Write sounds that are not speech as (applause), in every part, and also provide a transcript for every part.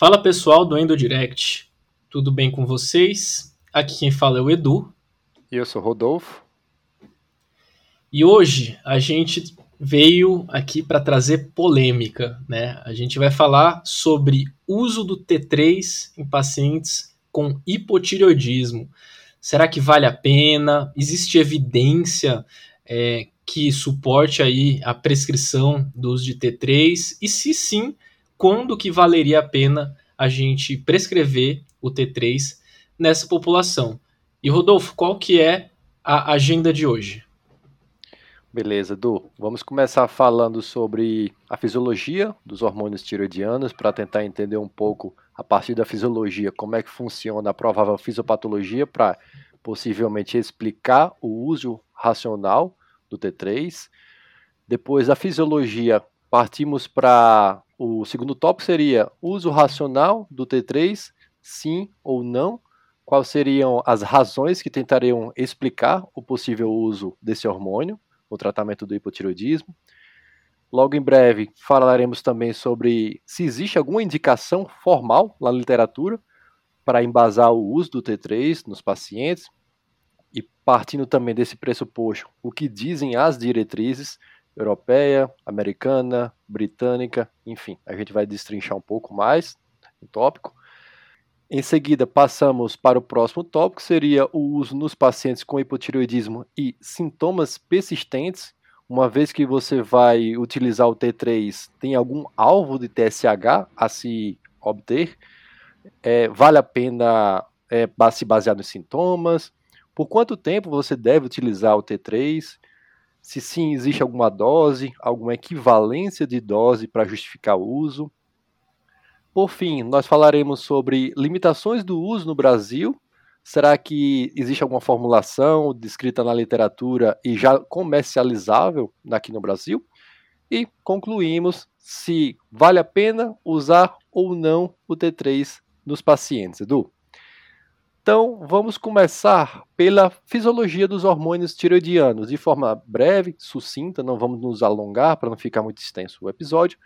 Fala pessoal do EndoDirect, tudo bem com vocês? Aqui quem fala é o Edu. E eu sou Rodolfo. E hoje a gente veio aqui para trazer polêmica, né? A gente vai falar sobre uso do T3 em pacientes com hipotireoidismo. Será que vale a pena? Existe evidência é, que suporte aí a prescrição do uso de T3? E se sim, quando que valeria a pena a gente prescrever o T3 nessa população. E Rodolfo, qual que é a agenda de hoje? Beleza, Edu. Vamos começar falando sobre a fisiologia dos hormônios tiroidianos para tentar entender um pouco a partir da fisiologia como é que funciona a provável fisiopatologia para possivelmente explicar o uso racional do T3. Depois da fisiologia, partimos para o segundo tópico seria uso racional do T3, sim ou não? Quais seriam as razões que tentariam explicar o possível uso desse hormônio no tratamento do hipotiroidismo? Logo em breve falaremos também sobre se existe alguma indicação formal na literatura para embasar o uso do T3 nos pacientes e partindo também desse pressuposto, o que dizem as diretrizes europeia, americana, britânica, enfim, a gente vai destrinchar um pouco mais o tópico. Em seguida, passamos para o próximo tópico, seria o uso nos pacientes com hipotireoidismo e sintomas persistentes. Uma vez que você vai utilizar o T3, tem algum alvo de TSH a se obter? É, vale a pena é, se basear nos sintomas? Por quanto tempo você deve utilizar o T3? Se sim existe alguma dose, alguma equivalência de dose para justificar o uso. Por fim, nós falaremos sobre limitações do uso no Brasil. Será que existe alguma formulação descrita na literatura e já comercializável aqui no Brasil? E concluímos se vale a pena usar ou não o T3 nos pacientes. Edu? Então, vamos começar pela fisiologia dos hormônios tiroidianos, de forma breve, sucinta, não vamos nos alongar para não ficar muito extenso o episódio,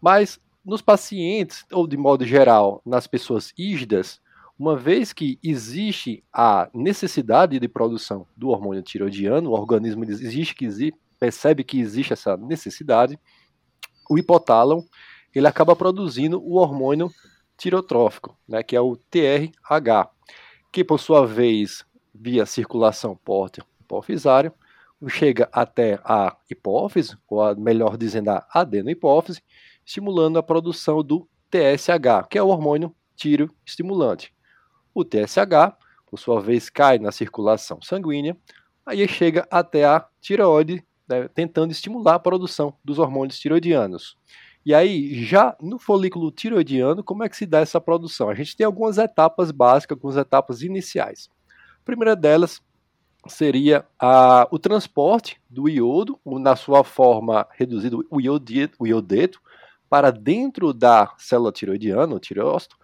mas nos pacientes, ou de modo geral, nas pessoas ígidas, uma vez que existe a necessidade de produção do hormônio tiroidiano, o organismo existe que existe, percebe que existe essa necessidade, o hipotálamo ele acaba produzindo o hormônio tirotrófico, né, que é o TRH, que por sua vez, via circulação pórtea hipofisária, chega até a hipófise, ou a, melhor dizendo, a adenohipófise, estimulando a produção do TSH, que é o hormônio tiroestimulante. O TSH, por sua vez, cai na circulação sanguínea, aí chega até a tireoide, né, tentando estimular a produção dos hormônios tiroidianos. E aí, já no folículo tiroidiano, como é que se dá essa produção? A gente tem algumas etapas básicas, algumas etapas iniciais. A primeira delas seria a, o transporte do iodo, na sua forma reduzida, o iodeto, o iodeto, para dentro da célula tiroidiana, o tireócito,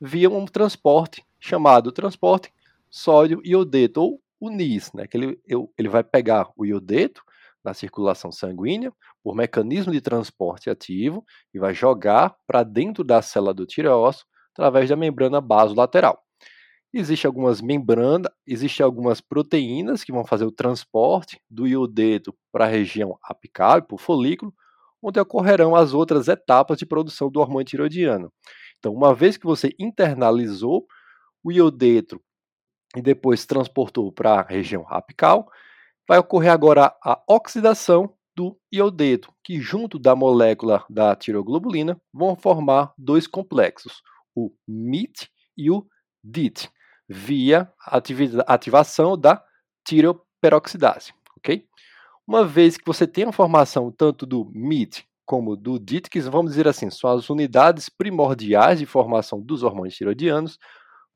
via um transporte chamado transporte sódio-iodeto, ou o NIS, né, que ele, ele vai pegar o iodeto na circulação sanguínea, por mecanismo de transporte ativo e vai jogar para dentro da célula do tireócito através da membrana basolateral. Existem algumas membranas, existem algumas proteínas que vão fazer o transporte do iodeto para a região apical, para o folículo, onde ocorrerão as outras etapas de produção do hormônio tiroidiano. Então, uma vez que você internalizou o iodeto e depois transportou para a região apical, vai ocorrer agora a oxidação do iodeto, que junto da molécula da tiroglobulina vão formar dois complexos, o MIT e o DIT, via ativação da tiroperoxidase, ok? Uma vez que você tem a formação tanto do MIT como do DIT, que vamos dizer assim, são as unidades primordiais de formação dos hormônios tiroidianos,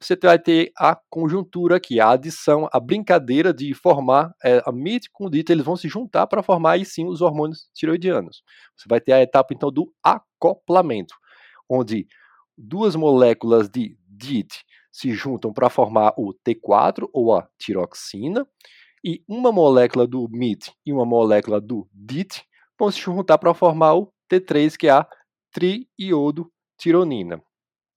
você vai ter a conjuntura aqui, a adição, a brincadeira de formar é, a MIT com o DIT, eles vão se juntar para formar aí sim os hormônios tiroidianos. Você vai ter a etapa então do acoplamento, onde duas moléculas de DIT se juntam para formar o T4 ou a tiroxina, e uma molécula do MIT e uma molécula do DIT vão se juntar para formar o T3, que é a triiodo tironina.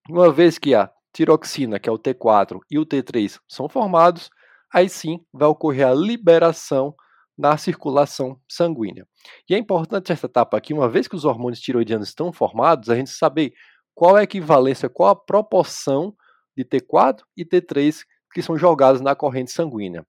Uma vez que a tiroxina, que é o T4, e o T3 são formados, aí sim vai ocorrer a liberação na circulação sanguínea. E é importante essa etapa aqui, uma vez que os hormônios tiroidianos estão formados, a gente saber qual é a equivalência, qual a proporção de T4 e T3 que são jogados na corrente sanguínea.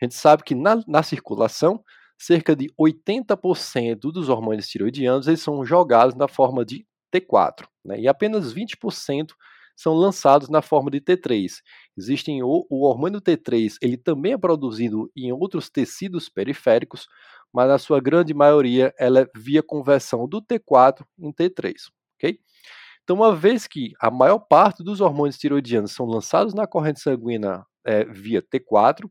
A gente sabe que na, na circulação, cerca de 80% dos hormônios tiroidianos eles são jogados na forma de T4, né? e apenas 20% são lançados na forma de T3. Existem o, o hormônio T3, ele também é produzido em outros tecidos periféricos, mas na sua grande maioria ela é via conversão do T4 em T3, ok? Então, uma vez que a maior parte dos hormônios tiroidianos são lançados na corrente sanguínea é, via T4,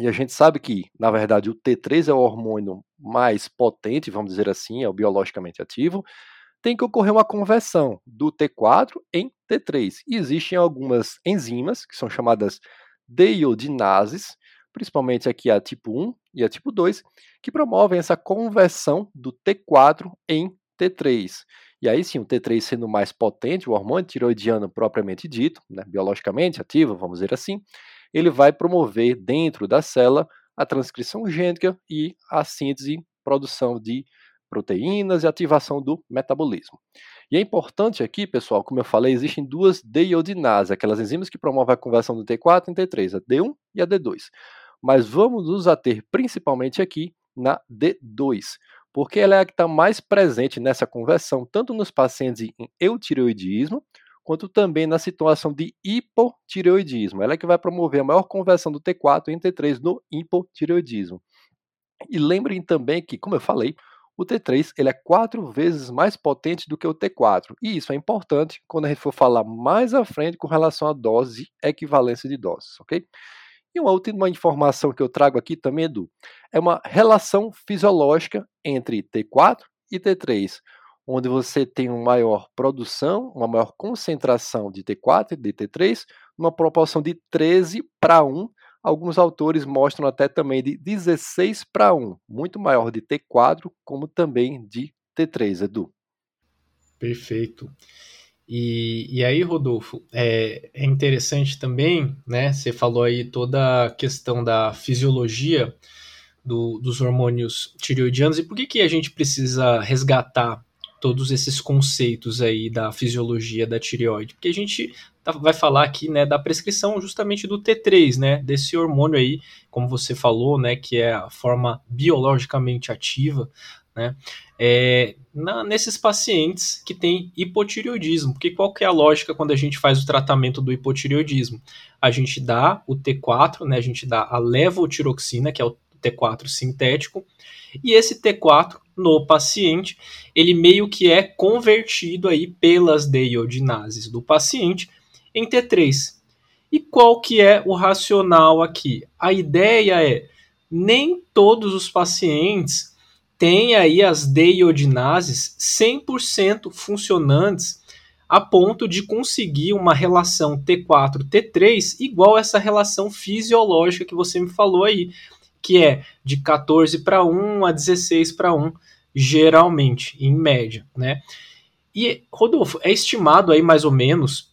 e a gente sabe que, na verdade, o T3 é o hormônio mais potente, vamos dizer assim, é o biologicamente ativo, tem que ocorrer uma conversão do T4 em T3. E existem algumas enzimas, que são chamadas deiodinases, principalmente aqui a tipo 1 e a tipo 2, que promovem essa conversão do T4 em T3. E aí sim, o T3 sendo mais potente, o hormônio tiroidiano propriamente dito, né, biologicamente ativo, vamos dizer assim, ele vai promover dentro da célula a transcrição gênica e a síntese, produção de proteínas e ativação do metabolismo. E é importante aqui, pessoal, como eu falei, existem duas deiodinases, aquelas enzimas que promovem a conversão do T4 em T3, a D1 e a D2. Mas vamos nos ater principalmente aqui na D2, porque ela é a que está mais presente nessa conversão, tanto nos pacientes em eutireoidismo, quanto também na situação de hipotireoidismo. Ela é que vai promover a maior conversão do T4 em T3 no hipotireoidismo. E lembrem também que, como eu falei, o T3 ele é quatro vezes mais potente do que o T4. E isso é importante quando a gente for falar mais à frente com relação a dose equivalência de doses, ok? E uma última informação que eu trago aqui também, Edu, é uma relação fisiológica entre T4 e T3, onde você tem uma maior produção, uma maior concentração de T4 e de T3, numa proporção de 13 para 1, Alguns autores mostram até também de 16 para 1, muito maior de T4, como também de T3, Edu. Perfeito. E, e aí, Rodolfo, é, é interessante também, né? Você falou aí toda a questão da fisiologia do, dos hormônios tireoidianos e por que, que a gente precisa resgatar todos esses conceitos aí da fisiologia da tireoide? Porque a gente tá, vai falar aqui, né, da prescrição justamente do T3, né, desse hormônio aí, como você falou, né, que é a forma biologicamente ativa, né, é, na, nesses pacientes que têm hipotireoidismo, porque qual que é a lógica quando a gente faz o tratamento do hipotireoidismo? A gente dá o T4, né, a gente dá a levotiroxina, que é o T4 sintético, e esse T4 no paciente, ele meio que é convertido aí pelas deiodinases do paciente em T3. E qual que é o racional aqui? A ideia é nem todos os pacientes têm aí as deiodinases 100% funcionantes a ponto de conseguir uma relação T4-T3 igual essa relação fisiológica que você me falou aí, que é de 14 para 1 a 16 para 1, geralmente, em média, né? E, Rodolfo, é estimado aí mais ou menos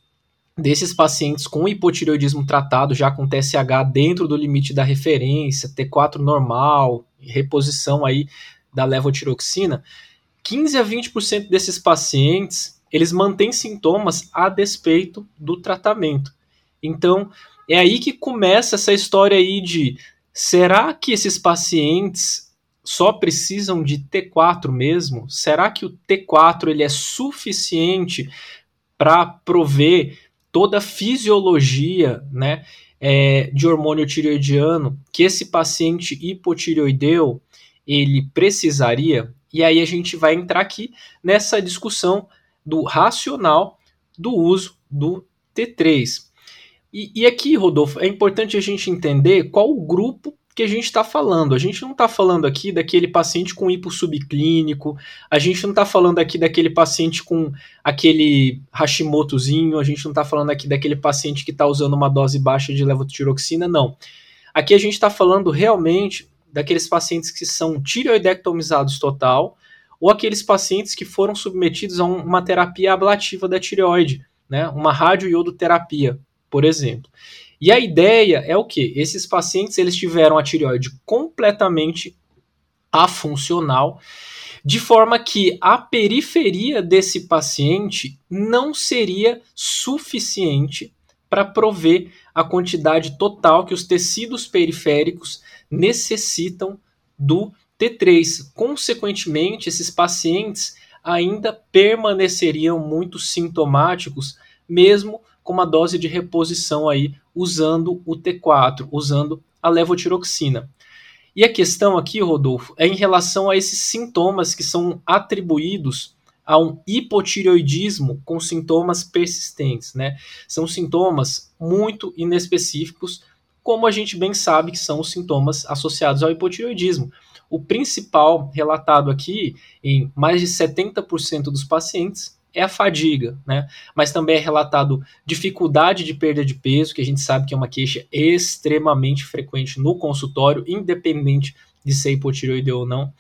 desses pacientes com hipotireoidismo tratado já com TSH dentro do limite da referência, T4 normal, reposição aí da levotiroxina, 15 a 20% desses pacientes, eles mantêm sintomas a despeito do tratamento. Então, é aí que começa essa história aí de será que esses pacientes só precisam de T4 mesmo? Será que o T4 ele é suficiente para prover toda a fisiologia né, é, de hormônio tireoidiano que esse paciente hipotireoideu ele precisaria, e aí a gente vai entrar aqui nessa discussão do racional do uso do T3. E, e aqui, Rodolfo, é importante a gente entender qual o grupo que a gente está falando. A gente não está falando aqui daquele paciente com hipo subclínico, a gente não está falando aqui daquele paciente com aquele Hashimotozinho, a gente não está falando aqui daquele paciente que está usando uma dose baixa de levotiroxina, não. Aqui a gente está falando realmente daqueles pacientes que são tireoidectomizados total ou aqueles pacientes que foram submetidos a uma terapia ablativa da tireoide, né? Uma radioiodoterapia, por exemplo. E a ideia é o que? Esses pacientes eles tiveram a tireoide completamente afuncional, de forma que a periferia desse paciente não seria suficiente para prover a quantidade total que os tecidos periféricos necessitam do T3. Consequentemente, esses pacientes ainda permaneceriam muito sintomáticos, mesmo com uma dose de reposição aí usando o T4, usando a levotiroxina. E a questão aqui, Rodolfo, é em relação a esses sintomas que são atribuídos a um hipotireoidismo com sintomas persistentes, né? São sintomas muito inespecíficos, como a gente bem sabe que são os sintomas associados ao hipotireoidismo. O principal relatado aqui em mais de 70% dos pacientes é a fadiga, né? Mas também é relatado dificuldade de perda de peso, que a gente sabe que é uma queixa extremamente frequente no consultório, independente de ser hipotireoide ou não.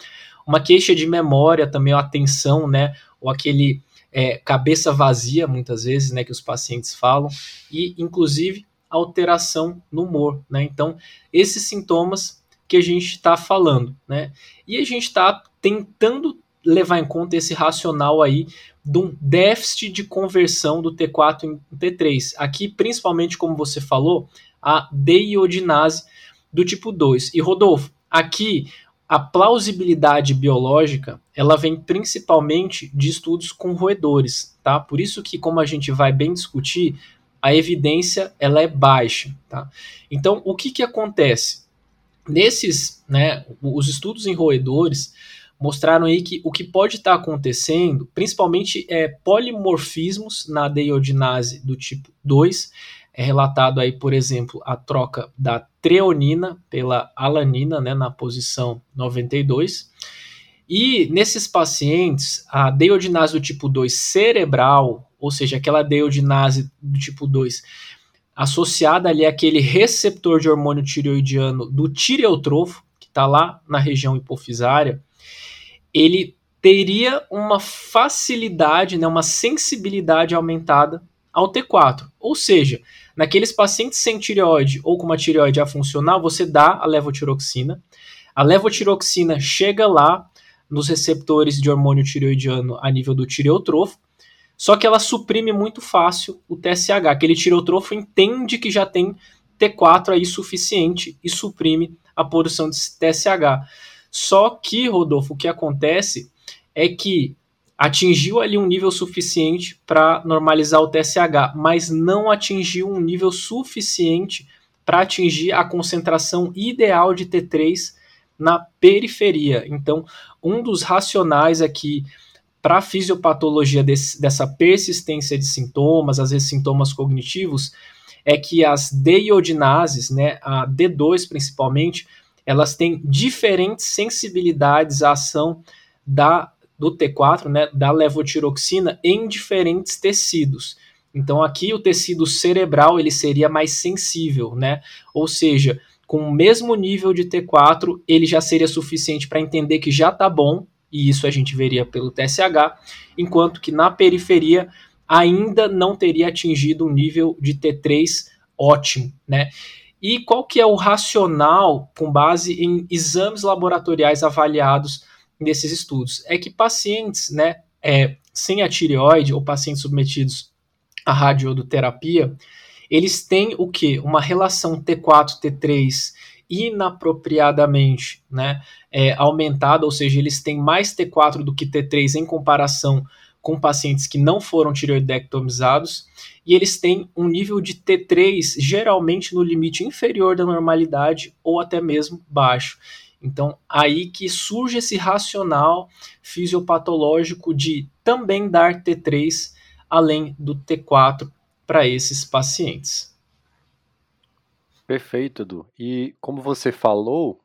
Uma queixa de memória também, a atenção, né? Ou aquele é, cabeça vazia, muitas vezes, né? Que os pacientes falam. E, inclusive, alteração no humor, né? Então, esses sintomas que a gente está falando, né? E a gente está tentando levar em conta esse racional aí de um déficit de conversão do T4 em T3. Aqui, principalmente, como você falou, a deiodinase do tipo 2. E Rodolfo, aqui a plausibilidade biológica, ela vem principalmente de estudos com roedores, tá? Por isso que, como a gente vai bem discutir, a evidência ela é baixa, tá? Então, o que que acontece? Nesses, né, os estudos em roedores, mostraram aí que o que pode estar tá acontecendo, principalmente é polimorfismos na deiodinase do tipo 2, é relatado aí, por exemplo, a troca da treonina pela alanina, né, na posição 92. E nesses pacientes, a deiodinase do tipo 2 cerebral, ou seja, aquela deiodinase do tipo 2 associada ali àquele receptor de hormônio tireoidiano do tireotrofo, que está lá na região hipofisária, ele teria uma facilidade, né, uma sensibilidade aumentada ao T4. Ou seja, naqueles pacientes sem tireoide ou com uma tireoide afuncional, você dá a levotiroxina. A levotiroxina chega lá nos receptores de hormônio tireoidiano a nível do tireotrofo, só que ela suprime muito fácil o TSH. Aquele tireotrofo entende que já tem T4 aí suficiente e suprime a produção de TSH. Só que, Rodolfo, o que acontece é que atingiu ali um nível suficiente para normalizar o TSH, mas não atingiu um nível suficiente para atingir a concentração ideal de T3 na periferia. Então, um dos racionais aqui para a fisiopatologia desse, dessa persistência de sintomas, às vezes sintomas cognitivos, é que as deiodinases, né, a D2 principalmente, elas têm diferentes sensibilidades à ação da, do T4, né, da levotiroxina, em diferentes tecidos. Então aqui o tecido cerebral ele seria mais sensível, né? Ou seja, com o mesmo nível de T4, ele já seria suficiente para entender que já está bom, e isso a gente veria pelo TSH, enquanto que na periferia ainda não teria atingido um nível de T3 ótimo, né? E qual que é o racional com base em exames laboratoriais avaliados nesses estudos? É que pacientes né, é, sem a tireoide ou pacientes submetidos à radioterapia, eles têm o que? Uma relação T4-T3 inapropriadamente né, é, aumentada, ou seja, eles têm mais T4 do que T3 em comparação com pacientes que não foram tireoidectomizados e eles têm um nível de T3 geralmente no limite inferior da normalidade ou até mesmo baixo. Então, aí que surge esse racional fisiopatológico de também dar T3 além do T4 para esses pacientes. Perfeito, Edu. E como você falou,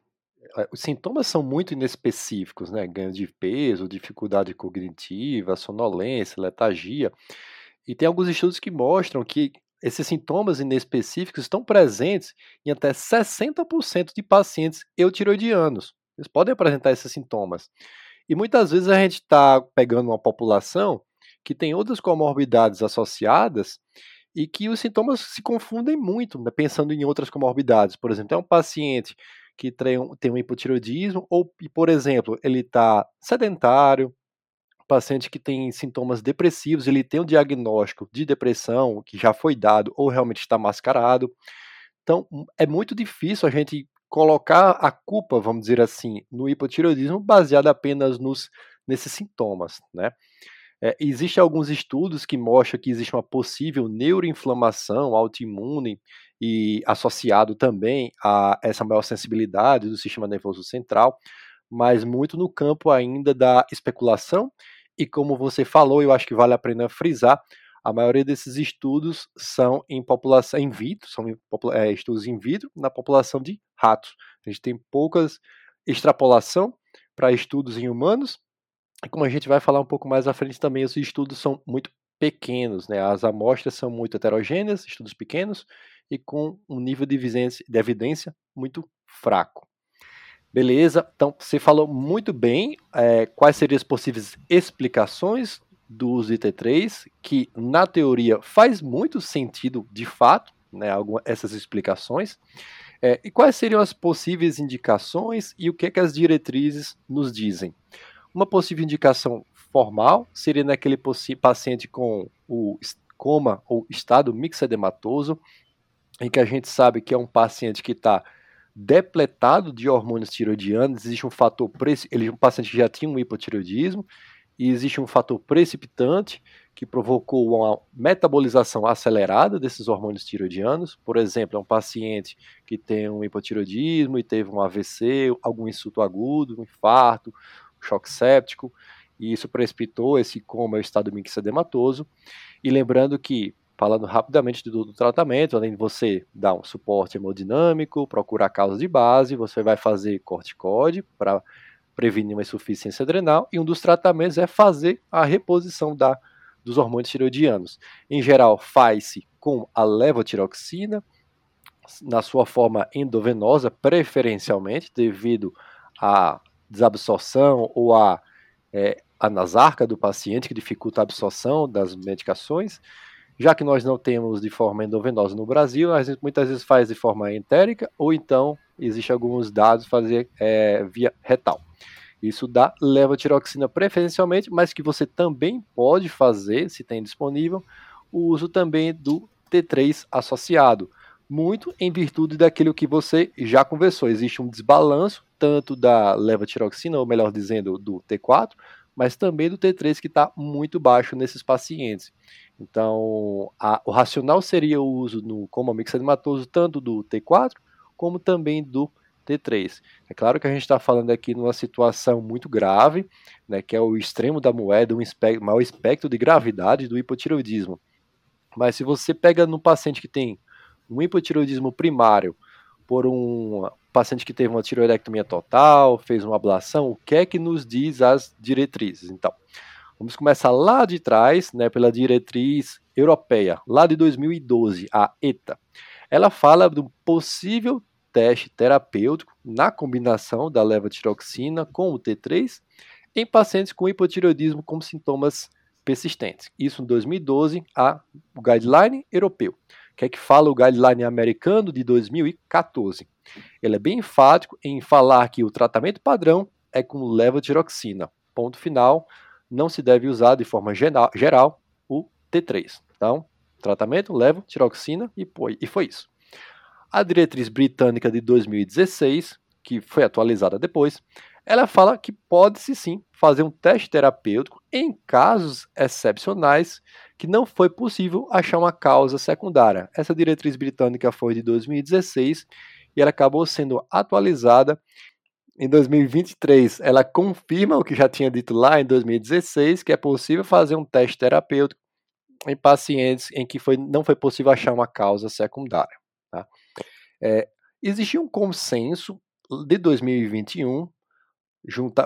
os sintomas são muito inespecíficos, né? Ganho de peso, dificuldade cognitiva, sonolência, letargia. E tem alguns estudos que mostram que esses sintomas inespecíficos estão presentes em até 60% de pacientes eutiroidianos. Eles podem apresentar esses sintomas. E muitas vezes a gente está pegando uma população que tem outras comorbidades associadas e que os sintomas se confundem muito, né, pensando em outras comorbidades. Por exemplo, é um paciente que tem um, tem hipotireoidismo, ou, por exemplo, ele está sedentário, paciente que tem sintomas depressivos, ele tem um diagnóstico de depressão que já foi dado ou realmente está mascarado. Então, é muito difícil a gente colocar a culpa, vamos dizer assim, no hipotireoidismo baseado apenas nos, nesses sintomas, né? É, Existem alguns estudos que mostram que existe uma possível neuroinflamação autoimune e associado também a essa maior sensibilidade do sistema nervoso central, mas muito no campo ainda da especulação. E como você falou, eu acho que vale a pena frisar, a maioria desses estudos são em população in vitro, são em, é, estudos in vitro na população de ratos. A gente tem poucas extrapolação para estudos em humanos, como a gente vai falar um pouco mais à frente também, os estudos são muito pequenos, né? As amostras são muito heterogêneas, estudos pequenos e com um nível de evidência, muito fraco. Beleza, então você falou muito bem é, quais seriam as possíveis explicações do uso de T3, que na teoria faz muito sentido de fato, né, algumas, essas explicações, é, e quais seriam as possíveis indicações e o que, é que as diretrizes nos dizem. Uma possível indicação formal seria naquele paciente com o coma ou estado mixedematoso, em que a gente sabe que é um paciente que está depletado de hormônios tiroidianos, existe um fator, ele um paciente que já tinha um hipotireoidismo, e existe um fator precipitante que provocou uma metabolização acelerada desses hormônios tiroidianos. Por exemplo, é um paciente que tem um hipotireoidismo e teve um AVC, algum insulto agudo, um infarto, choque séptico, e isso precipitou esse coma, o estado mixedematoso. E lembrando que, falando rapidamente do, do, tratamento, além de você dar um suporte hemodinâmico, procurar causa de base, você vai fazer corticóide para prevenir uma insuficiência adrenal, e um dos tratamentos é fazer a reposição da, dos hormônios tiroidianos. Em geral, faz-se com a levotiroxina, na sua forma endovenosa, preferencialmente, devido a desabsorção ou a, é, a nasarca do paciente, que dificulta a absorção das medicações. Já que nós não temos de forma endovenosa no Brasil, a gente muitas vezes faz de forma entérica, ou então existe alguns dados fazer é, via retal. Isso dá levotiroxina preferencialmente, mas que você também pode fazer, se tem disponível, o uso também do T3 associado, muito em virtude daquilo que você já conversou. Existe um desbalanço tanto da levotiroxina, ou melhor dizendo, do T4, mas também do T3 que está muito baixo nesses pacientes. Então, a, o racional seria o uso no coma mixedematoso tanto do T4 como também do T3. É claro que a gente está falando aqui numa situação muito grave, né, que é o extremo da moeda, um espectro, maior espectro de gravidade do hipotireoidismo. Mas se você pega no paciente que tem um hipotireoidismo primário por um paciente que teve uma tiroidectomia total, fez uma ablação, o que é que nos diz as diretrizes? Então, vamos começar lá de trás, né, pela diretriz europeia, lá de 2012, a ETA. Ela fala do possível teste terapêutico na combinação da levotiroxina com o T3 em pacientes com hipotireoidismo com sintomas persistentes. Isso em 2012, a, o guideline europeu que é que fala o guideline americano de 2014. Ele é bem enfático em falar que o tratamento padrão é com levotiroxina. Ponto final, não se deve usar de forma geral o T3. Então, tratamento, levotiroxina e foi, e foi isso. A diretriz britânica de 2016, que foi atualizada depois, ela fala que pode-se sim fazer um teste terapêutico em casos excepcionais que não foi possível achar uma causa secundária. Essa diretriz britânica foi de 2016 e ela acabou sendo atualizada em 2023. Ela confirma o que já tinha dito lá em 2016, que é possível fazer um teste terapêutico em pacientes em que foi, não foi possível achar uma causa secundária. Tá? É, existia um consenso de 2021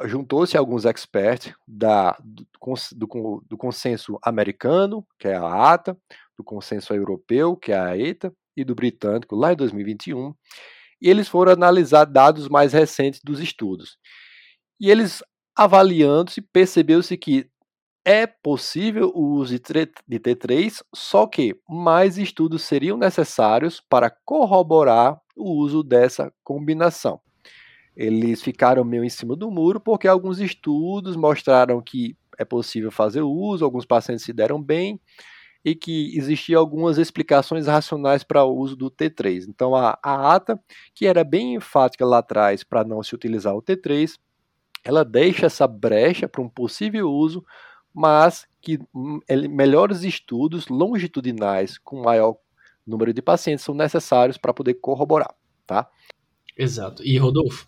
juntou-se alguns experts da, do, do, do, consenso americano, que é a ATA, do consenso europeu, que é a ETA, e do britânico, lá em 2021, e eles foram analisar dados mais recentes dos estudos. E eles avaliando-se, percebeu-se que é possível o uso de T3, só que mais estudos seriam necessários para corroborar o uso dessa combinação. Eles ficaram meio em cima do muro porque alguns estudos mostraram que é possível fazer uso, alguns pacientes se deram bem e que existiam algumas explicações racionais para o uso do T3. Então a, a ata, que era bem enfática lá atrás para não se utilizar o T3, ela deixa essa brecha para um possível uso mas que hum, melhores estudos longitudinais com maior número de pacientes são necessários para poder corroborar, tá? Exato. E Rodolfo,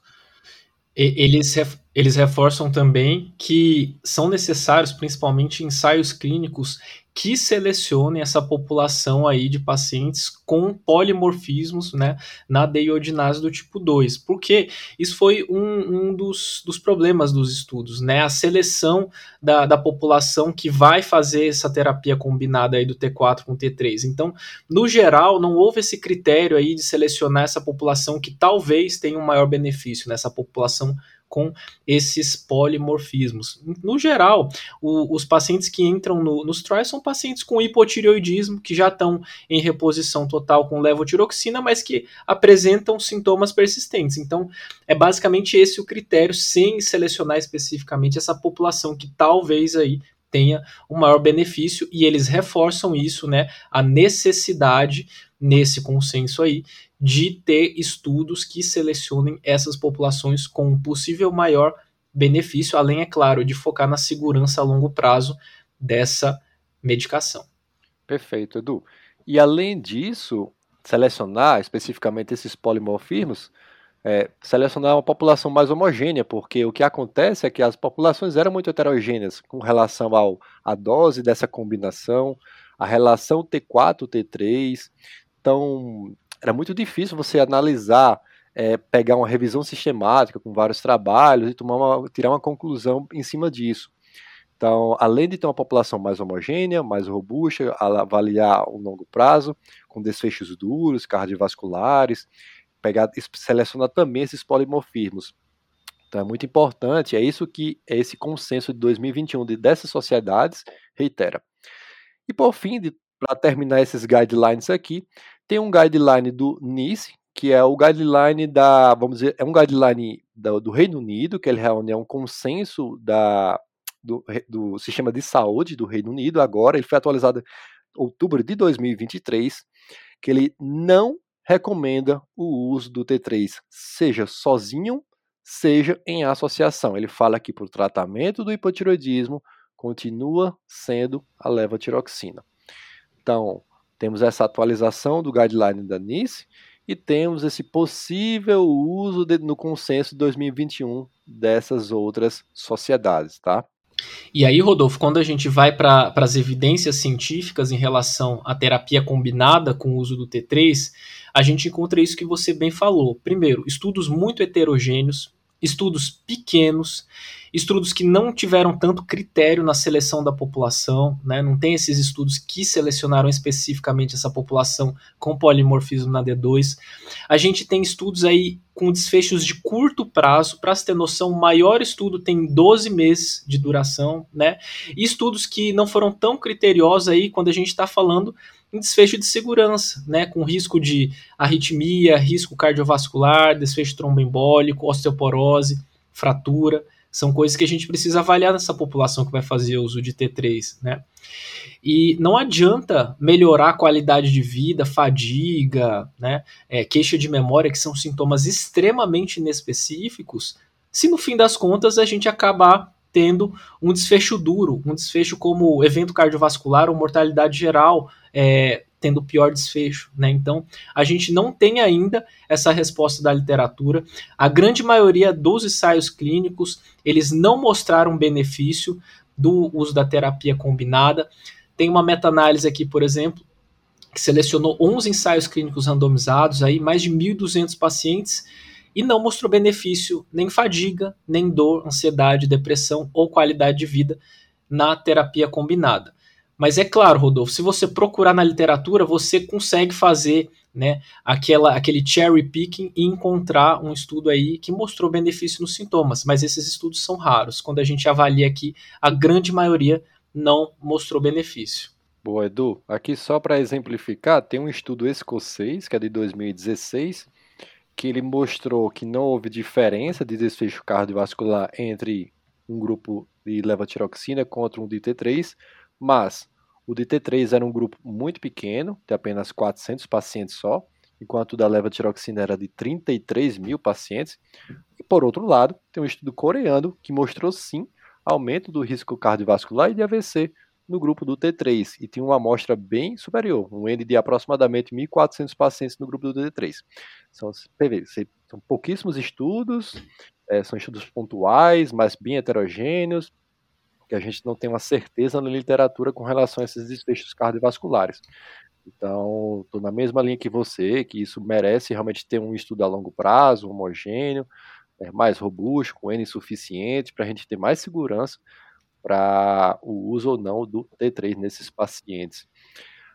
eles, eles reforçam também que são necessários, principalmente, ensaios clínicos que selecionem essa população aí de pacientes com polimorfismos né, na deiodinase do tipo 2, porque isso foi um, um dos, dos, problemas dos estudos, né, a seleção da, da população que vai fazer essa terapia combinada aí do T4 com T3. Então, no geral, não houve esse critério aí de selecionar essa população que talvez tenha um maior benefício, nessa né, população com esses polimorfismos. No geral, o, os pacientes que entram no, nos trials são pacientes com hipotireoidismo, que já estão em reposição total com levotiroxina, mas que apresentam sintomas persistentes. Então, é basicamente esse o critério, sem selecionar especificamente essa população que talvez aí tenha um maior benefício, e eles reforçam isso, né, a necessidade nesse consenso aí de ter estudos que selecionem essas populações com um possível maior benefício, além, é claro, de focar na segurança a longo prazo dessa medicação. Perfeito, Edu. E além disso, selecionar especificamente esses polimorfismos, é, selecionar uma população mais homogênea, porque o que acontece é que as populações eram muito heterogêneas com relação ao, à dose dessa combinação, a relação T4-T3. Então, era muito difícil você analisar, é, pegar uma revisão sistemática com vários trabalhos e tomar uma, tirar uma conclusão em cima disso. Então, além de ter uma população mais homogênea, mais robusta, avaliar o longo prazo, com desfechos duros, cardiovasculares, pegar, selecionar também esses polimorfismos. Então, é muito importante, é isso que esse consenso de 2021 de, dessas sociedades reitera. E por fim, para terminar esses guidelines aqui, tem um guideline do NICE, que é o guideline da, vamos dizer, é um guideline do, do Reino Unido, que ele reúne é um consenso da, do, do, sistema de saúde do Reino Unido. Agora, ele foi atualizado em outubro de 2023, que ele não recomenda o uso do T3, seja sozinho, seja em associação. Ele fala que para o tratamento do hipotiroidismo continua sendo a levotiroxina. Então, temos essa atualização do guideline da NICE e temos esse possível uso de, no consenso de 2021 dessas outras sociedades, tá? E aí, Rodolfo, quando a gente vai para as evidências científicas em relação à terapia combinada com o uso do T3, a gente encontra isso que você bem falou. Primeiro, estudos muito heterogêneos, estudos pequenos, estudos que não tiveram tanto critério na seleção da população, né? não tem esses estudos que selecionaram especificamente essa população com polimorfismo na D2. A gente tem estudos aí com desfechos de curto prazo, para se ter noção, o maior estudo tem 12 meses de duração, né? E estudos que não foram tão criteriosos aí quando a gente está falando em desfecho de segurança, né, com risco de arritmia, risco cardiovascular, desfecho tromboembólico, osteoporose, fratura, são coisas que a gente precisa avaliar nessa população que vai fazer uso de T3, né? E não adianta melhorar a qualidade de vida, fadiga, né, é, queixa de memória, que são sintomas extremamente inespecíficos, se no fim das contas a gente acabar tendo um desfecho duro, um desfecho como evento cardiovascular ou mortalidade geral, é, tendo pior desfecho, né? Então, a gente não tem ainda essa resposta da literatura. A grande maioria dos ensaios clínicos, eles não mostraram benefício do uso da terapia combinada. Tem uma meta-análise aqui, por exemplo, que selecionou 11 ensaios clínicos randomizados, aí mais de 1.200 pacientes, e não mostrou benefício nem fadiga, nem dor, ansiedade, depressão ou qualidade de vida na terapia combinada. Mas é claro, Rodolfo, se você procurar na literatura, você consegue fazer né, aquela, aquele cherry picking e encontrar um estudo aí que mostrou benefício nos sintomas, mas esses estudos são raros. Quando a gente avalia aqui, a grande maioria não mostrou benefício. Boa, Edu. Aqui só para exemplificar, tem um estudo escocês, que é de 2016, que ele mostrou que não houve diferença de desfecho cardiovascular entre um grupo de levotiroxina contra um de T3, mas o de T3 era um grupo muito pequeno, de apenas 400 pacientes só, enquanto o da levotiroxina era de 33 mil pacientes. E por outro lado, tem um estudo coreano que mostrou sim aumento do risco cardiovascular e de AVC no grupo do T3 e tinha uma amostra bem superior, um N de aproximadamente 1.400 pacientes no grupo do T3. São, são pouquíssimos estudos, é, são estudos pontuais, mas bem heterogêneos, que a gente não tem uma certeza na literatura com relação a esses desfechos cardiovasculares. Então, estou na mesma linha que você, que isso merece realmente ter um estudo a longo prazo, homogêneo, é, mais robusto, com N suficiente, para a gente ter mais segurança para o uso ou não do T3 nesses pacientes.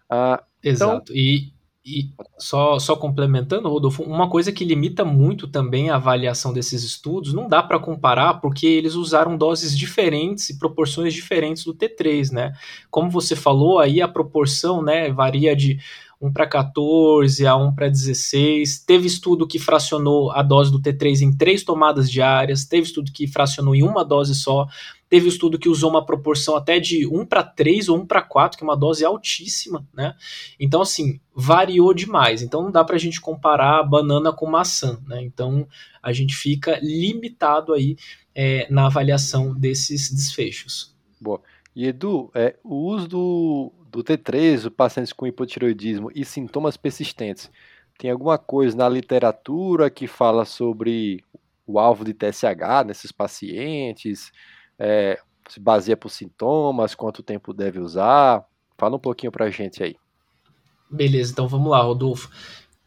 Ah, então Exato. Então... E, e só, só complementando, Rodolfo, uma coisa que limita muito também a avaliação desses estudos, não dá para comparar porque eles usaram doses diferentes e proporções diferentes do T3, né? Como você falou, aí a proporção né, varia de 1 para 14 a 1 para 16. Teve estudo que fracionou a dose do T3 em três tomadas diárias, teve estudo que fracionou em uma dose só. Teve estudo que usou uma proporção até de 1 para 3 ou 1 para 4, que é uma dose altíssima, né? Então, assim, variou demais. Então, não dá para a gente comparar banana com maçã, né? Então, a gente fica limitado aí é, na avaliação desses desfechos. Boa. E Edu, é, o uso do, do T3, o pacientes com hipotiroidismo e sintomas persistentes, tem alguma coisa na literatura que fala sobre o alvo de TSH nesses pacientes? É, se baseia por sintomas, quanto tempo deve usar? Fala um pouquinho para a gente aí. Beleza, então vamos lá, Rodolfo.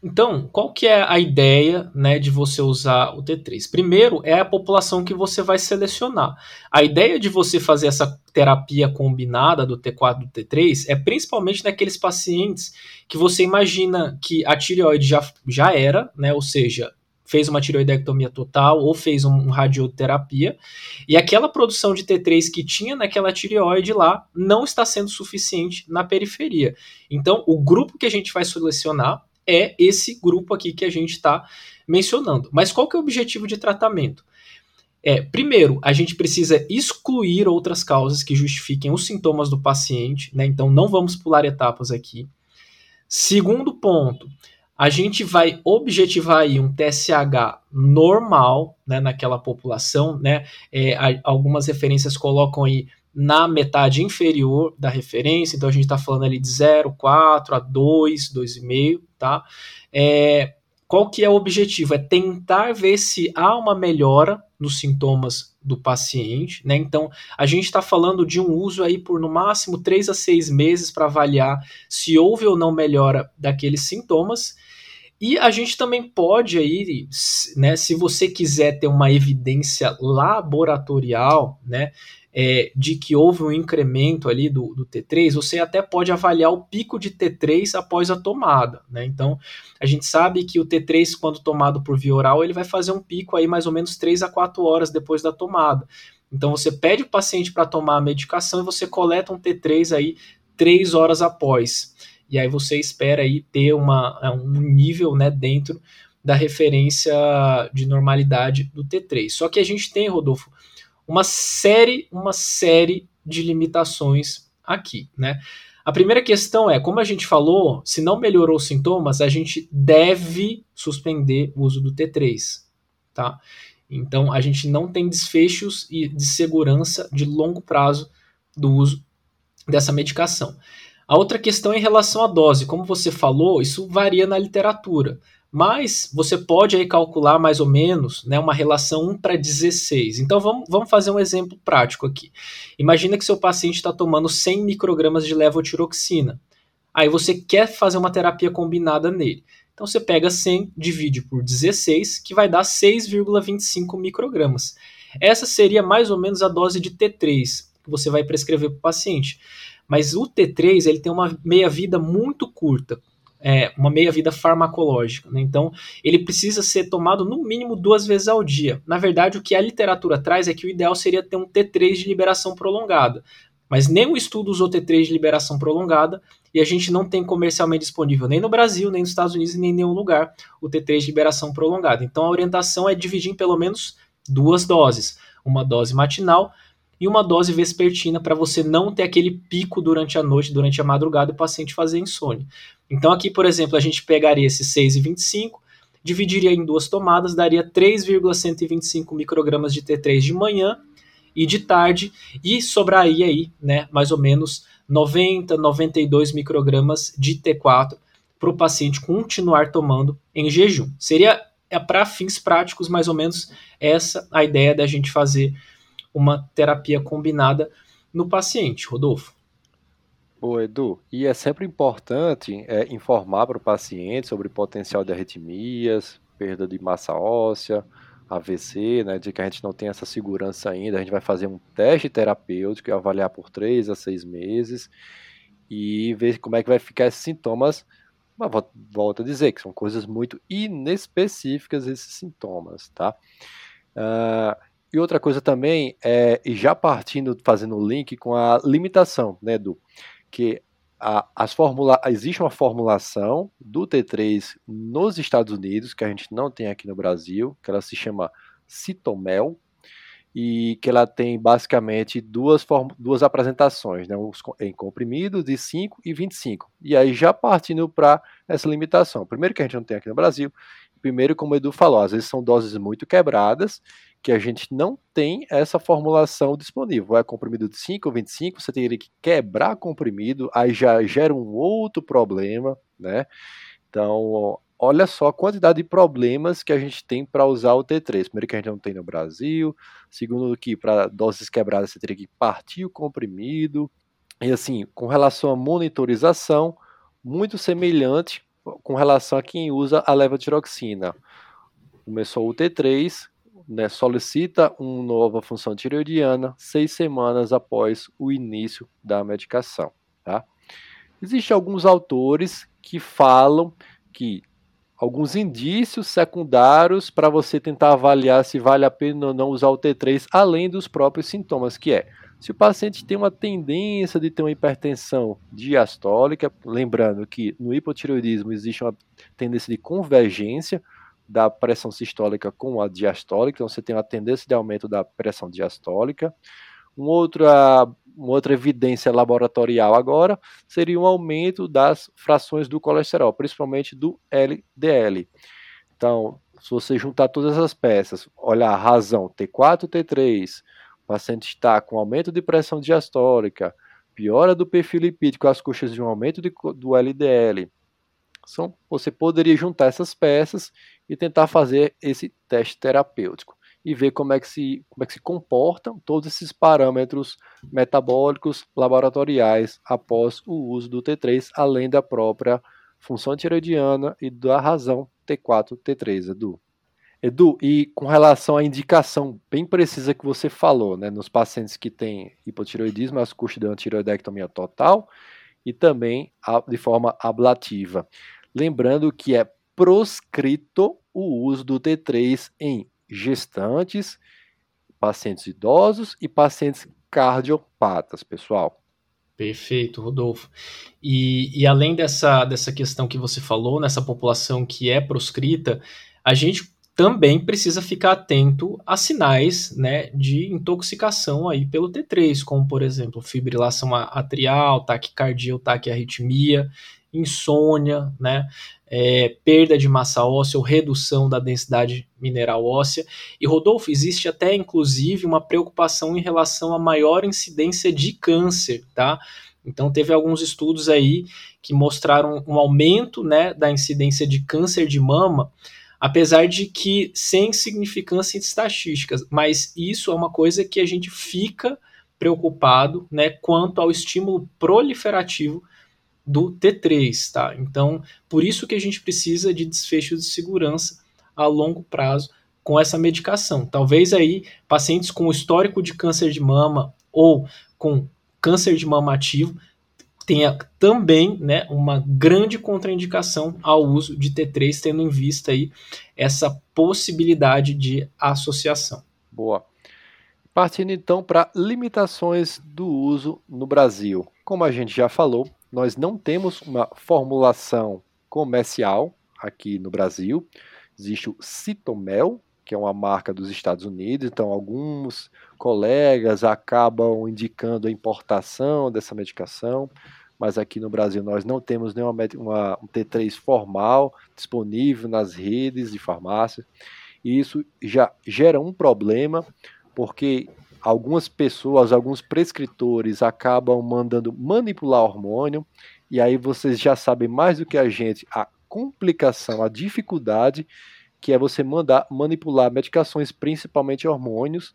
Então, qual que é a ideia né, de você usar o T3? Primeiro, é a população que você vai selecionar. A ideia de você fazer essa terapia combinada do T4 e do T3 é principalmente naqueles pacientes que você imagina que a tireoide já, já era, né, ou seja, fez uma tireoidectomia total ou fez um, um radioterapia, e aquela produção de T3 que tinha naquela tireoide lá não está sendo suficiente na periferia. Então, o grupo que a gente vai selecionar é esse grupo aqui que a gente está mencionando. Mas qual que é o objetivo de tratamento? É, primeiro, a gente precisa excluir outras causas que justifiquem os sintomas do paciente, né? Então não vamos pular etapas aqui. Segundo ponto, a gente vai objetivar aí um TSH normal né, naquela população, né? É, algumas referências colocam aí na metade inferior da referência, então a gente está falando ali de 0,4 a 2, 2,5, tá? É, qual que é o objetivo? É tentar ver se há uma melhora nos sintomas do paciente, né? Então, a gente está falando de um uso aí por no máximo 3 a 6 meses para avaliar se houve ou não melhora daqueles sintomas e a gente também pode aí, né, se você quiser ter uma evidência laboratorial, né, é, de que houve um incremento ali do, do, T3, você até pode avaliar o pico de T3 após a tomada, né? Então, a gente sabe que o T3, quando tomado por via oral, ele vai fazer um pico aí mais ou menos 3 a 4 horas depois da tomada. Então, você pede o paciente para tomar a medicação e você coleta um T3 aí 3 horas após e aí você espera aí ter uma, é, um nível né, dentro da referência de normalidade do T3. Só que a gente tem, Rodolfo, uma série, uma série de limitações aqui, né? A primeira questão é, como a gente falou, se não melhorou os sintomas, a gente deve suspender o uso do T3, tá? Então, a gente não tem desfechos de segurança de longo prazo do uso dessa medicação. A outra questão é em relação à dose. Como você falou, isso varia na literatura. Mas você pode aí calcular mais ou menos né, uma relação 1 para 16. Então vamos, vamos fazer um exemplo prático aqui. Imagina que seu paciente está tomando 100 microgramas de levotiroxina. Aí você quer fazer uma terapia combinada nele. Então você pega 100, divide por 16, que vai dar 6,25 microgramas. Essa seria mais ou menos a dose de T3 que você vai prescrever para o paciente. Mas o T3 ele tem uma meia-vida muito curta, é, uma meia-vida farmacológica. Né? Então, ele precisa ser tomado no mínimo duas vezes ao dia. Na verdade, o que a literatura traz é que o ideal seria ter um T3 de liberação prolongada. Mas nenhum estudo usou T3 de liberação prolongada e a gente não tem comercialmente disponível nem no Brasil, nem nos Estados Unidos, nem em nenhum lugar o T3 de liberação prolongada. Então a orientação é dividir em pelo menos duas doses, uma dose matinal e uma dose vespertina para você não ter aquele pico durante a noite, durante a madrugada e o paciente fazer insônia. Então aqui, por exemplo, a gente pegaria esse 6,25, dividiria em duas tomadas, daria 3,125 microgramas de T3 de manhã e de tarde, e sobraria aí, né, mais ou menos 90, 92 microgramas de T4 para o paciente continuar tomando em jejum. Seria é para fins práticos, mais ou menos essa a ideia da gente fazer uma terapia combinada no paciente, Rodolfo. Boa, Edu. E é sempre importante é, informar para o paciente sobre o potencial de arritmias, perda de massa óssea, AVC, né, de que a gente não tem essa segurança ainda, a gente vai fazer um teste terapêutico e avaliar por 3 a 6 meses e ver como é que vai ficar esses sintomas. Mas volto a dizer que são coisas muito inespecíficas esses sintomas, tá? Uh, e outra coisa também, é, e já partindo, fazendo o link com a limitação, né, Edu? Que a, as formula, existe uma formulação do T3 nos Estados Unidos, que a gente não tem aqui no Brasil, que ela se chama Citomel, e que ela tem basicamente duas, form, duas apresentações, né, em comprimidos de 5 e 25. E aí já partindo para essa limitação. Primeiro que a gente não tem aqui no Brasil, primeiro como o Edu falou, às vezes são doses muito quebradas, que a gente não tem essa formulação disponível. É comprimido de 5 ou 25, você teria que quebrar comprimido, aí já gera um outro problema, né? Então, olha só a quantidade de problemas que a gente tem para usar o T3. Primeiro que a gente não tem no Brasil, segundo que para doses quebradas você teria que partir o comprimido. E assim, com relação à monitorização, muito semelhante com relação a quem usa a levotiroxina. Começou o T3, né, solicita uma nova função tireoidiana seis semanas após o início da medicação. Tá? Existem alguns autores que falam que alguns indícios secundários para você tentar avaliar se vale a pena ou não usar o T3, além dos próprios sintomas, que é se o paciente tem uma tendência de ter uma hipertensão diastólica, lembrando que no hipotireoidismo existe uma tendência de convergência, da pressão sistólica com a diastólica, então você tem uma tendência de aumento da pressão diastólica. Uma outra, uma outra evidência laboratorial agora seria um aumento das frações do colesterol, principalmente do LDL. Então, se você juntar todas as peças, olhar a razão T4, T3, o paciente está com aumento de pressão diastólica, piora do perfil lipídico às custas de um aumento de, do LDL, são, você poderia juntar essas peças e tentar fazer esse teste terapêutico e ver como é que se, como é que se comportam todos esses parâmetros metabólicos laboratoriais após o uso do T3, além da própria função tiroidiana e da razão T4, T3, Edu. Edu, e com relação à indicação bem precisa que você falou, né, nos pacientes que têm hipotiroidismo, as custas de uma tiroidectomia total e também de forma ablativa. Lembrando que é proscrito o uso do T3 em gestantes, pacientes idosos e pacientes cardiopatas, pessoal. Perfeito, Rodolfo. E, e, além dessa, dessa questão que você falou, nessa população que é proscrita, a gente também precisa ficar atento a sinais né, de intoxicação aí pelo T3, como por exemplo fibrilação atrial, taquicardia ou taquiarritmia insônia, né, é, perda de massa óssea ou redução da densidade mineral óssea. E Rodolfo, existe até inclusive uma preocupação em relação à maior incidência de câncer, tá? Então teve alguns estudos aí que mostraram um aumento, né, da incidência de câncer de mama, apesar de que sem significância estatísticas, mas isso é uma coisa que a gente fica preocupado, né, quanto ao estímulo proliferativo do T3, tá? Então, por isso que a gente precisa de desfecho de segurança a longo prazo com essa medicação. Talvez aí pacientes com histórico de câncer de mama ou com câncer de mama ativo tenha também, né, uma grande contraindicação ao uso de T3, tendo em vista aí essa possibilidade de associação. Boa. Partindo então para limitações do uso no Brasil. Como a gente já falou, nós não temos uma formulação comercial aqui no Brasil. Existe o Citomel, que é uma marca dos Estados Unidos, então alguns colegas acabam indicando a importação dessa medicação, mas aqui no Brasil nós não temos nenhuma uma, um T3 formal disponível nas redes de farmácia, e isso já gera um problema, porque algumas pessoas, alguns prescritores acabam mandando manipular hormônio, e aí vocês já sabem mais do que a gente a complicação, a dificuldade que é você mandar manipular medicações, principalmente hormônios,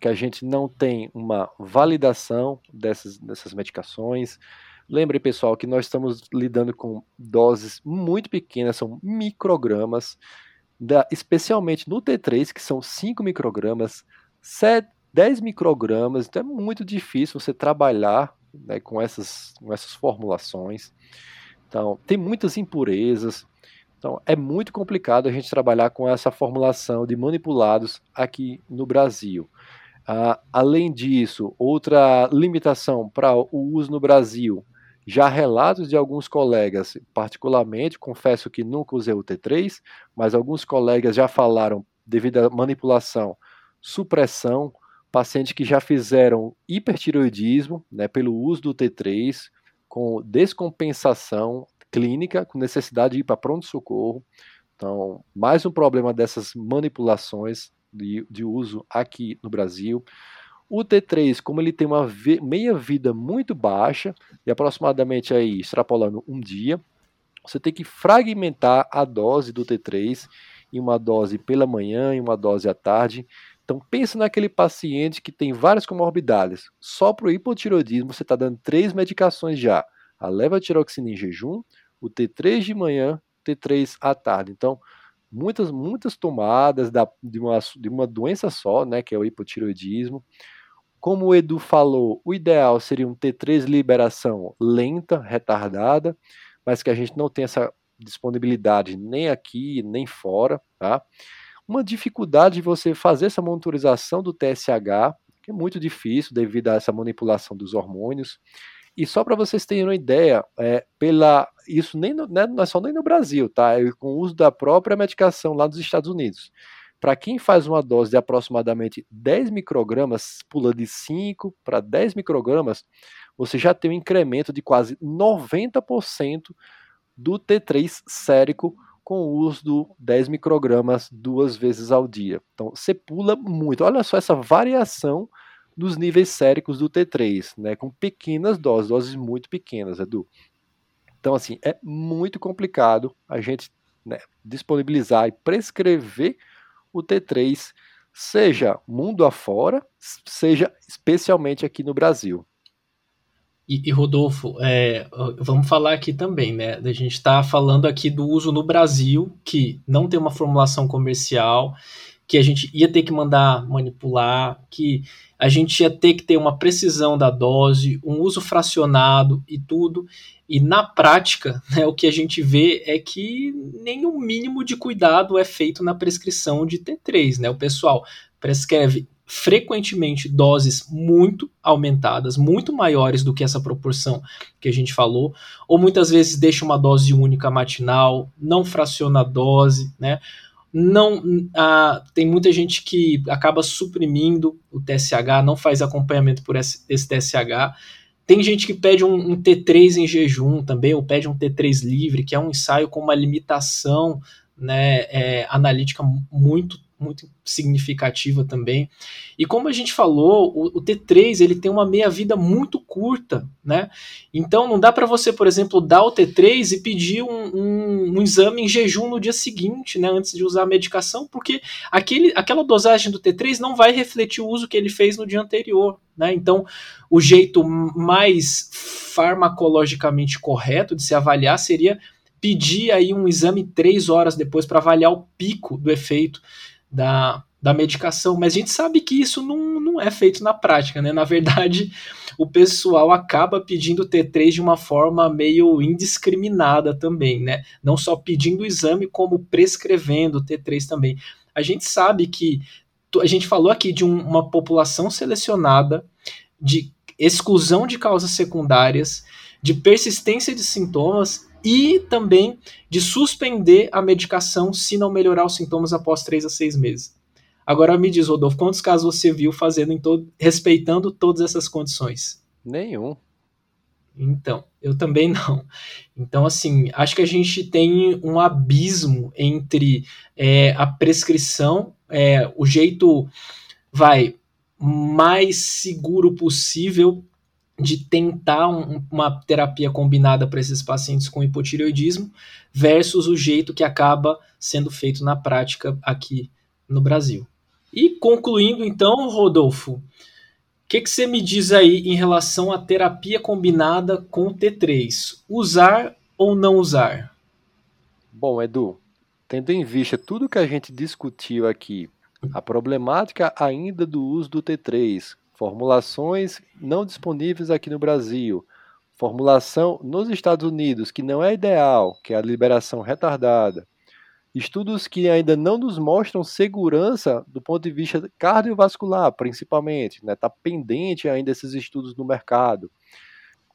que a gente não tem uma validação dessas, dessas medicações. Lembre, pessoal, que nós estamos lidando com doses muito pequenas, são microgramas, da, especialmente no T3, que são 5 microgramas, 7, 10 microgramas, então é muito difícil você trabalhar né, com, essas, com essas formulações. Então, tem muitas impurezas, então, é muito complicado a gente trabalhar com essa formulação de manipulados aqui no Brasil. Uh, além disso, outra limitação para o uso no Brasil, já relatos de alguns colegas, particularmente, confesso que nunca usei o T3, mas alguns colegas já falaram, devido à manipulação, supressão, pacientes que já fizeram hipertiroidismo né, pelo uso do T3, com descompensação clínica, com necessidade de ir para pronto-socorro. Então, mais um problema dessas manipulações de, de uso aqui no Brasil. O T3, como ele tem uma meia-vida muito baixa, e aproximadamente aí, extrapolando um dia, você tem que fragmentar a dose do T3 em uma dose pela manhã e uma dose à tarde. Então pensa naquele paciente que tem várias comorbidades. Só para o hipotiroidismo você está dando três medicações já. A levotiroxina em jejum, o T3 de manhã, T3 à tarde. Então, muitas, muitas tomadas da, de, uma, de uma doença só, né, que é o hipotiroidismo. Como o Edu falou, o ideal seria um T3 liberação lenta, retardada, mas que a gente não tem essa disponibilidade nem aqui, nem fora, tá? Uma dificuldade de você fazer essa monitorização do TSH, que é muito difícil devido a essa manipulação dos hormônios. E só para vocês terem uma ideia, é, pela isso nem no, né, não é só nem no Brasil, tá? É com o uso da própria medicação lá nos Estados Unidos. Para quem faz uma dose de aproximadamente 10 microgramas, pula de 5 para 10 microgramas, você já tem um incremento de quase 90% do T3 sérico com o uso do 10 microgramas duas vezes ao dia. Então, você pula muito. Olha só essa variação dos níveis séricos do T3, né, com pequenas doses, doses muito pequenas, Edu. Então, assim, é muito complicado a gente né, disponibilizar e prescrever o T3, seja mundo afora, seja especialmente aqui no Brasil. E, e Rodolfo, é, vamos falar aqui também, né? A gente está falando aqui do uso no Brasil, que não tem uma formulação comercial, que a gente ia ter que mandar manipular, que a gente ia ter que ter uma precisão da dose, um uso fracionado e tudo. E na prática, (laughs) né, o que a gente vê é que nenhum mínimo de cuidado é feito na prescrição de T3. Né? O pessoal prescreve frequentemente doses muito aumentadas, muito maiores do que essa proporção que a gente falou, ou muitas vezes deixa uma dose única matinal, não fraciona a dose, né? Não ah, tem muita gente que acaba suprimindo o TSH, não faz acompanhamento por esse, esse TSH. Tem gente que pede um, um, T3 em jejum também, ou pede um T3 livre, que é um ensaio com uma limitação né, é, analítica muito muito significativa também. E como a gente falou, o, o T3 ele tem uma meia-vida muito curta, né? Então não dá para você, por exemplo, dar o T3 e pedir um, um, um, exame em jejum no dia seguinte, né? Antes de usar a medicação, porque aquele, aquela dosagem do T3 não vai refletir o uso que ele fez no dia anterior, né? Então o jeito mais farmacologicamente correto de se avaliar seria pedir aí um exame três horas depois para avaliar o pico do efeito da, da medicação, mas a gente sabe que isso não, não é feito na prática, né? Na verdade, o pessoal acaba pedindo T3 de uma forma meio indiscriminada também, né? Não só pedindo o exame, como prescrevendo T3 também. A gente sabe que a gente falou aqui de um, uma população selecionada, de exclusão de causas secundárias, de persistência de sintomas e também de suspender a medicação se não melhorar os sintomas após três a seis meses. Agora me diz, Rodolfo, quantos casos você viu fazendo em todo, respeitando todas essas condições? Nenhum. Então, eu também não. Então, assim, acho que a gente tem um abismo entre é, a prescrição, é, o jeito, vai, mais seguro possível de tentar um, uma terapia combinada para esses pacientes com hipotireoidismo versus o jeito que acaba sendo feito na prática aqui no Brasil. E concluindo então, Rodolfo, o que, que você me diz aí em relação à terapia combinada com o T3? Usar ou não usar? Bom, Edu, tendo em vista tudo que a gente discutiu aqui, a problemática ainda do uso do T3, formulações não disponíveis aqui no Brasil, formulação nos Estados Unidos que não é ideal, que é a liberação retardada, estudos que ainda não nos mostram segurança do ponto de vista cardiovascular, principalmente, está né? Tá pendente ainda esses estudos no mercado.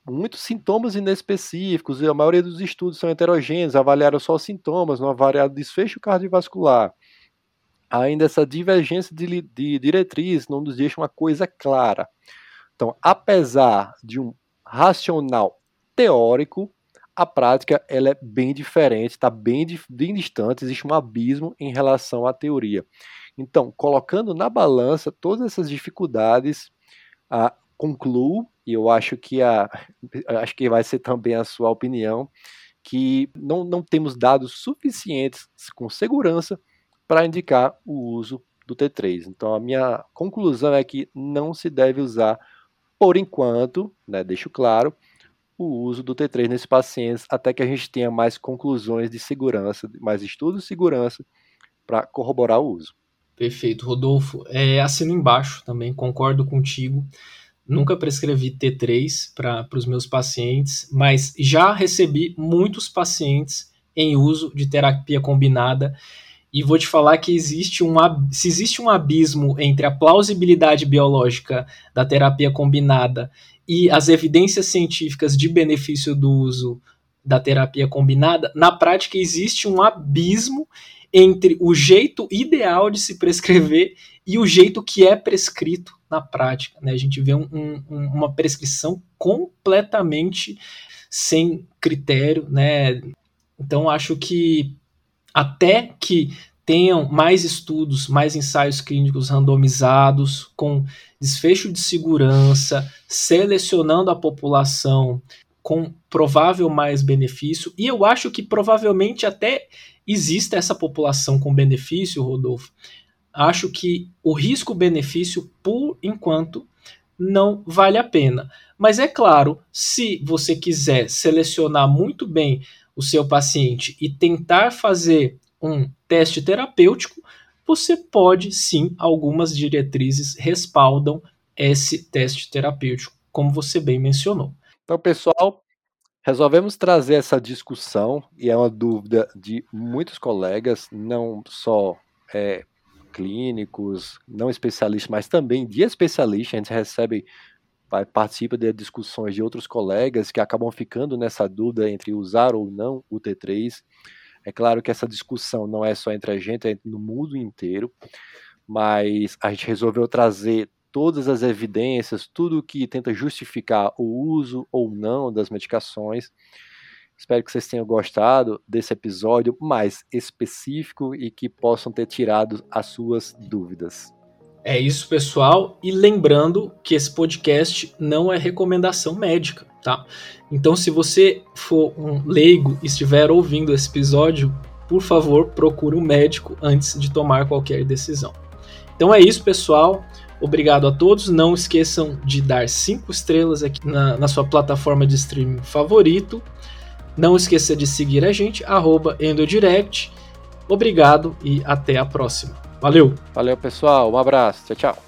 Muitos sintomas inespecíficos, a maioria dos estudos são heterogêneos, avaliaram só sintomas, não avaliaram desfecho cardiovascular ainda essa divergência de, de diretriz não nos deixa uma coisa clara. Então, apesar de um racional teórico, a prática ela é bem diferente, está bem, bem distante, existe um abismo em relação à teoria. Então, colocando na balança todas essas dificuldades, ah, concluo, e eu acho que, a, (laughs) acho que vai ser também a sua opinião, que não, não temos dados suficientes com segurança para indicar o uso do T3. Então, a minha conclusão é que não se deve usar, por enquanto, né, deixo claro, o uso do T3 nesses pacientes até que a gente tenha mais conclusões de segurança, mais estudos de segurança para corroborar o uso. Perfeito, Rodolfo. É, assino embaixo também, concordo contigo. Nunca prescrevi T3 para os meus pacientes, mas já recebi muitos pacientes em uso de terapia combinada e vou te falar que existe um, se existe um abismo entre a plausibilidade biológica da terapia combinada e as evidências científicas de benefício do uso da terapia combinada, na prática existe um abismo entre o jeito ideal de se prescrever e o jeito que é prescrito na prática. Né? A gente vê um, um, uma prescrição completamente sem critério, né? Então acho que até que tenham mais estudos, mais ensaios clínicos randomizados, com desfecho de segurança, selecionando a população com provável mais benefício, e eu acho que provavelmente até exista essa população com benefício, Rodolfo. Acho que o risco-benefício, por enquanto, não vale a pena. Mas é claro, se você quiser selecionar muito bem o seu paciente e tentar fazer um teste terapêutico, você pode sim, algumas diretrizes respaldam esse teste terapêutico, como você bem mencionou. Então, pessoal, resolvemos trazer essa discussão, e é uma dúvida de muitos colegas, não só é, clínicos, não especialistas, mas também de especialistas. A gente recebe participa de discussões de outros colegas que acabam ficando nessa dúvida entre usar ou não o T3. É claro que essa discussão não é só entre a gente, é no mundo inteiro, mas a gente resolveu trazer todas as evidências, tudo que tenta justificar o uso ou não das medicações. Espero que vocês tenham gostado desse episódio mais específico e que possam ter tirado as suas dúvidas. É isso, pessoal. E lembrando que esse podcast não é recomendação médica, tá? Então, se você for um leigo e estiver ouvindo esse episódio, por favor, procure um médico antes de tomar qualquer decisão. Então é isso, pessoal. Obrigado a todos. Não esqueçam de dar cinco estrelas aqui na, na sua plataforma de streaming favorito. Não esqueça de seguir a gente, arroba Endodirect. Obrigado e até a próxima. Valeu! Valeu, pessoal. Um abraço. Tchau, tchau.